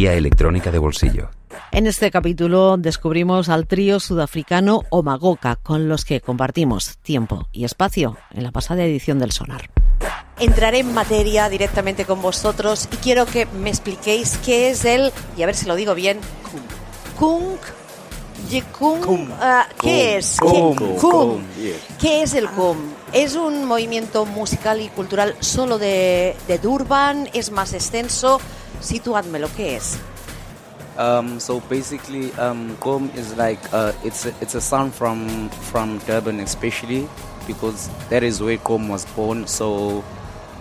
guía electrónica de bolsillo. En este capítulo descubrimos al trío sudafricano Omagoka, con los que compartimos tiempo y espacio en la pasada edición del Sonar. Entraré en materia directamente con vosotros y quiero que me expliquéis qué es el, y a ver si lo digo bien, Kung. Yikung, Kum. ah, ¿Qué es? Kum. ¿Qué, Kum, yeah. ¿Qué es el Kum? ¿Es un movimiento musical y cultural solo de, de Durban? ¿Es más extenso? Situádmelo, ¿qué es? Um, so basically, um, Gom is like uh, it's a, it's a sound from from Durban, especially because that is where Gom was born. So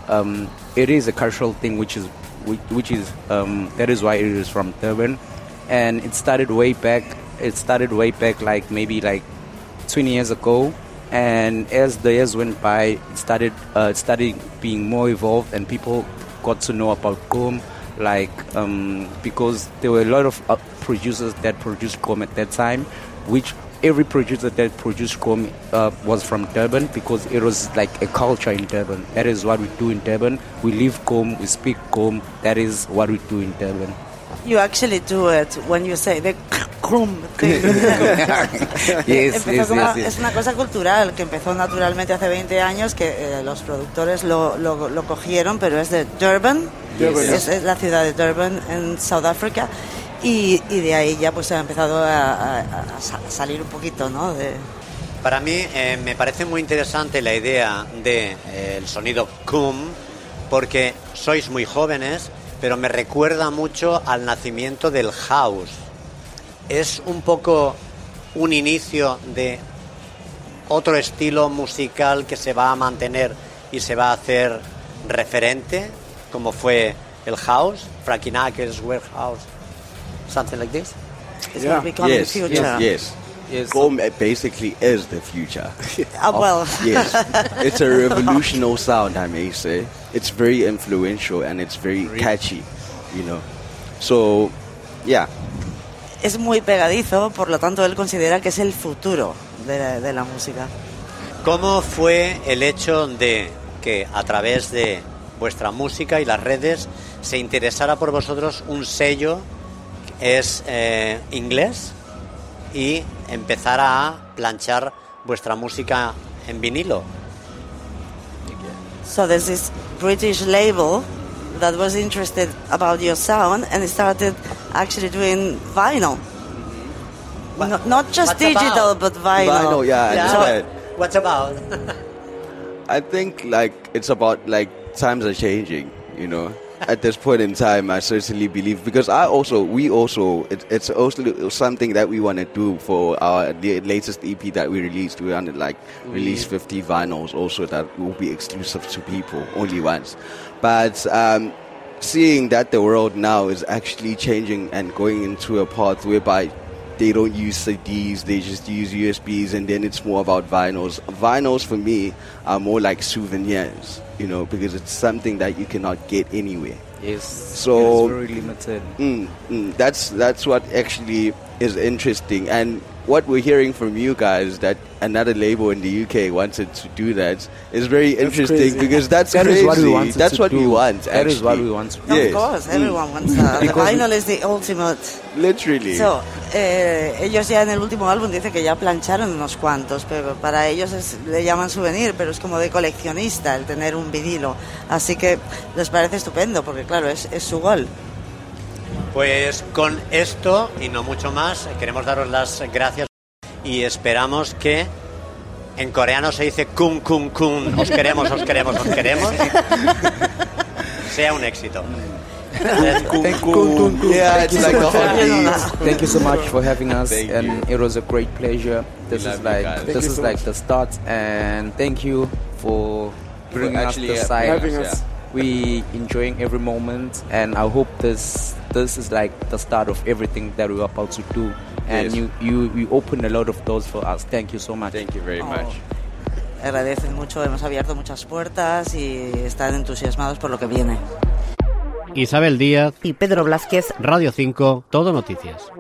um, it is a cultural thing, which is which, which is um, that is why it is from Durban, and it started way back. It started way back, like maybe like 20 years ago. And as the years went by, it started uh, it started being more evolved, and people got to know about Gom like um, because there were a lot of uh, producers that produced Gom at that time, which every producer that produced Gom uh, was from Durban because it was like a culture in Durban. That is what we do in Durban. We live Gom, we speak Gom. That is what we do in Durban. You actually do it when you say the Yes, yes, como- yes, yes. Es una cosa cultural que empezó naturalmente hace 20 años, que eh, los productores lo, lo- lo cogieron, pero es de Durban. Es, es la ciudad de Durban en South Africa, y, y de ahí ya pues ha empezado a, a- a sa- salir un poquito, ¿no? De, Para mí eh, me parece muy interesante la idea del de, eh, sonido cum, porque sois muy jóvenes, pero me recuerda mucho al nacimiento del house. Es un poco un inicio de otro estilo musical que se va a mantener y se va a hacer referente, como fue el house, Frankie Knuckles, Warehouse, something like this. It's gonna become the yes, future. yes, yes. Yes. Gom basically is the future. Ah, well. yes, it's a revolutionary sound, I may say. It's very influential and it's very catchy, you know. So, yeah. Es muy pegadizo, por lo tanto él considera que es el futuro de la, de la música. ¿Cómo fue el hecho de que a través de vuestra música y las redes se interesara por vosotros un sello que es eh, inglés y empezara a planchar vuestra música en vinilo? So there's this British label that was interested about your sound and started actually doing vinyl. No- not just What's digital, about? but vinyl. Vinyl, yeah, I Yeah. understand. What's about? I think like it's about like times are changing, you know. At this point in time, I certainly believe because I also we also it, it's also something that we want to do for our the latest EP that we released. We want to like release 50 vinyls also that will be exclusive to people only once. But um, seeing that the world now is actually changing and going into a path whereby they don't use CDs, they just use USBs, and then it's more about vinyls. Vinyls for me are more like souvenirs, you know, because it's something that you cannot get anywhere. Yes. So- it's very limited. Mm, mm, that's that's what actually is interesting, and what we're hearing from you guys that another label in the UK wanted to do that is very interesting crazy. because that's That is crazy. what we wanted that's to what we do. want. That is what we want to Of Yes. course, Mm. everyone wants that. The vinyl is the ultimate. Literally. So, eh, ellos ya en el último álbum dicen que ya plancharon unos cuantos, pero para ellos es- le llaman souvenir, pero es como de coleccionista el tener un vinilo. Así que les parece estupendo, porque claro, es, es su gol. Pues con esto y no mucho más, queremos daros las gracias y esperamos que en coreano se dice kun kun kun, os queremos, os queremos, os queremos, sea un éxito. Thank you. Yeah, it's like the holidays. Thank you so much for having us, Thank and you. it was a great pleasure. This is like this is like the start, and thank you for bringing us actually this having side. us, yeah. We enjoying every moment, and I hope this this is like the start of everything that we're about to do. And Yes. you you you opened a lot of doors for us. Thank you so much. Thank you very Oh. much. Agradecen mucho, hemos abierto muchas puertas y están entusiasmados por lo que viene. Isabel Díaz, Y Pedro Blázquez, Radio 5, Todo Noticias.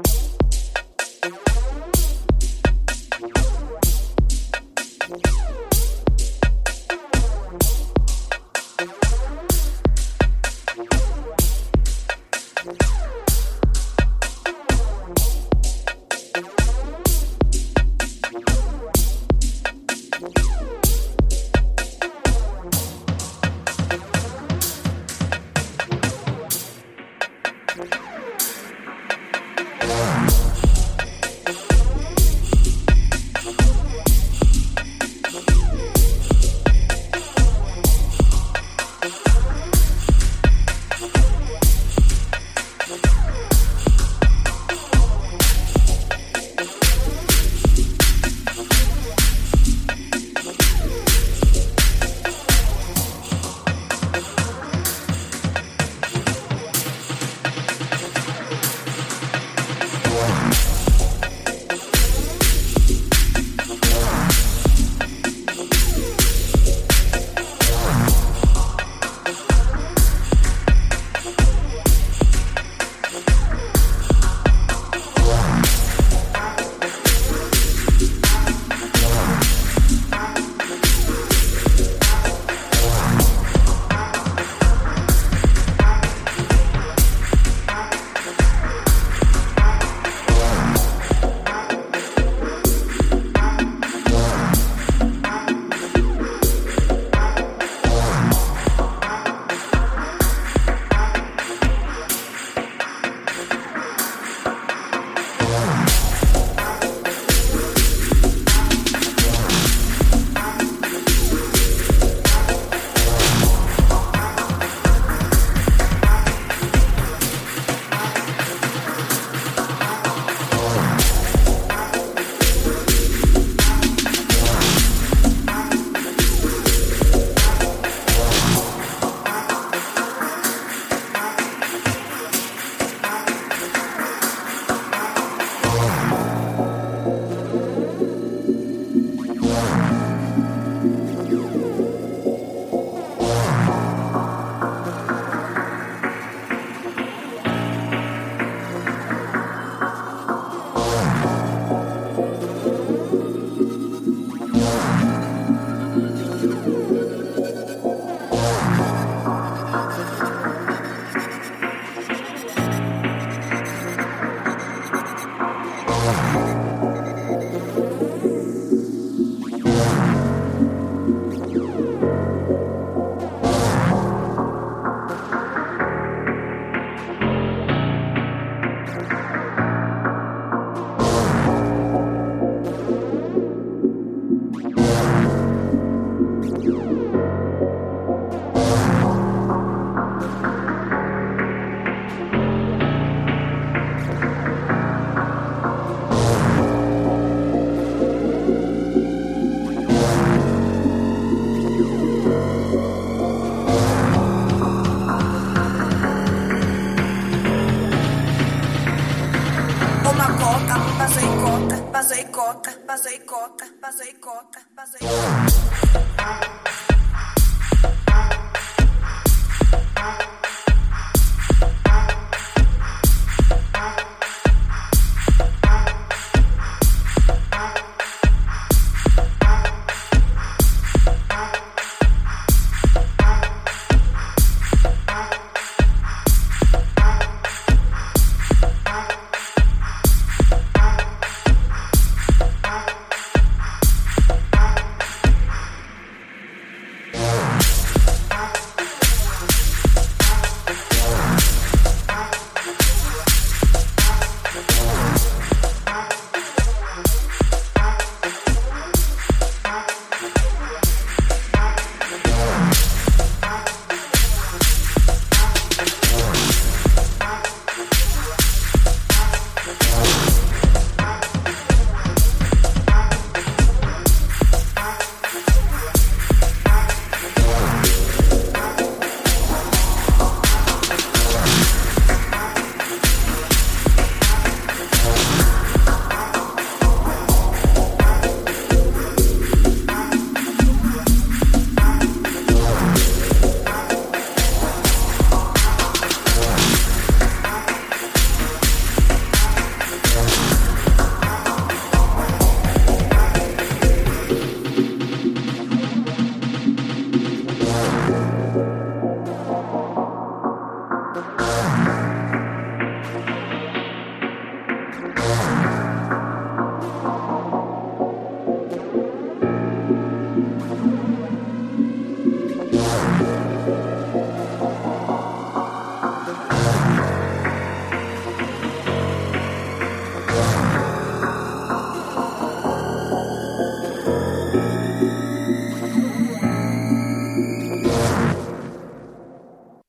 Solomon. coca, passou e coca, vazou e coca.